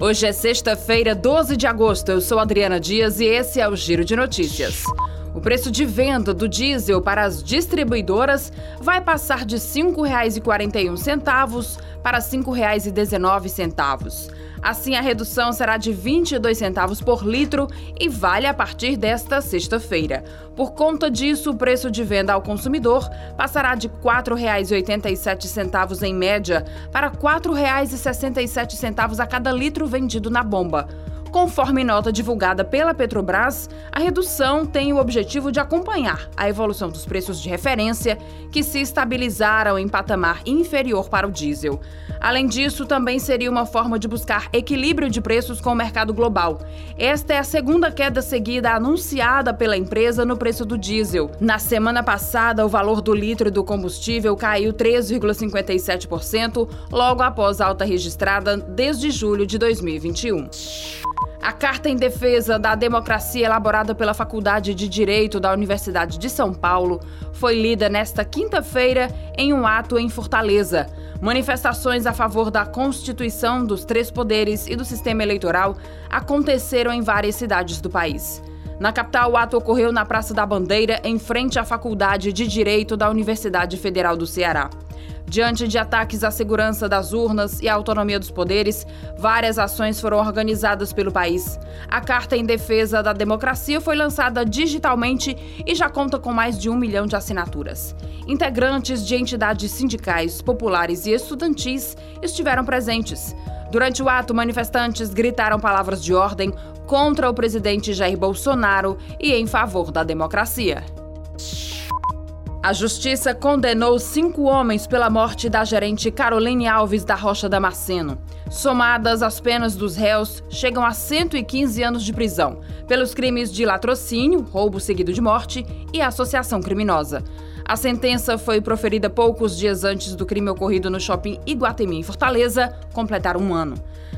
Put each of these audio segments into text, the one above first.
Hoje é sexta-feira, 12 de agosto. Eu sou Adriana Dias e esse é o Giro de Notícias. O preço de venda do diesel para as distribuidoras vai passar de R$ 5,41 para R$ 5,19. Assim, a redução será de 22 centavos por litro e vale a partir desta sexta-feira. Por conta disso, o preço de venda ao consumidor passará de R$ 4,87 em média para R$ 4,67 a cada litro vendido na bomba. Conforme nota divulgada pela Petrobras, a redução tem o objetivo de acompanhar a evolução dos preços de referência, que se estabilizaram em patamar inferior para o diesel. Além disso, também seria uma forma de buscar equilíbrio de preços com o mercado global. Esta é a segunda queda seguida anunciada pela empresa no preço do diesel. Na semana passada, o valor do litro do combustível caiu 3,57%, logo após a alta registrada desde julho de 2021. A carta em defesa da democracia elaborada pela Faculdade de Direito da Universidade de São Paulo foi lida nesta quinta-feira em um ato em Fortaleza. Manifestações a favor da Constituição dos Três Poderes e do sistema eleitoral aconteceram em várias cidades do país. Na capital, o ato ocorreu na Praça da Bandeira, em frente à Faculdade de Direito da Universidade Federal do Ceará. Diante de ataques à segurança das urnas e à autonomia dos poderes, várias ações foram organizadas pelo país. A Carta em Defesa da Democracia foi lançada digitalmente e já conta com mais de um milhão de assinaturas. Integrantes de entidades sindicais, populares e estudantis estiveram presentes. Durante o ato, manifestantes gritaram palavras de ordem contra o presidente Jair Bolsonaro e em favor da democracia. A justiça condenou cinco homens pela morte da gerente Caroline Alves da Rocha Damasceno. Somadas, as penas dos réus chegam a 115 anos de prisão, pelos crimes de latrocínio, roubo seguido de morte e associação criminosa. A sentença foi proferida poucos dias antes do crime ocorrido no shopping Iguatemi, em Fortaleza, completar um ano.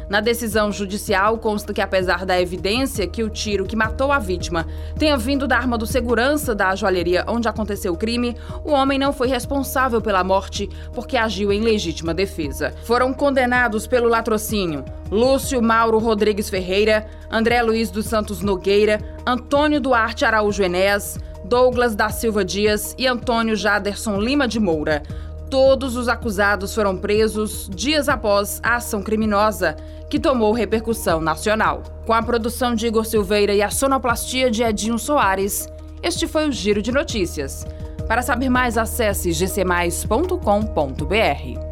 Na decisão judicial, consta que, apesar da evidência que o tiro que matou a vítima tenha vindo da arma do segurança da joalheria onde aconteceu o crime, o homem não foi responsável pela morte porque agiu em legítima defesa. Foram condenados pelo latrocínio Lúcio Mauro Rodrigues Ferreira, André Luiz dos Santos Nogueira, Antônio Duarte Araújo Enéas, Douglas da Silva Dias e Antônio Jaderson Lima de Moura. Todos os acusados foram presos dias após a ação criminosa, que tomou repercussão nacional. Com a produção de Igor Silveira e a sonoplastia de Edinho Soares, este foi o Giro de Notícias. Para saber mais, acesse gcmais.com.br.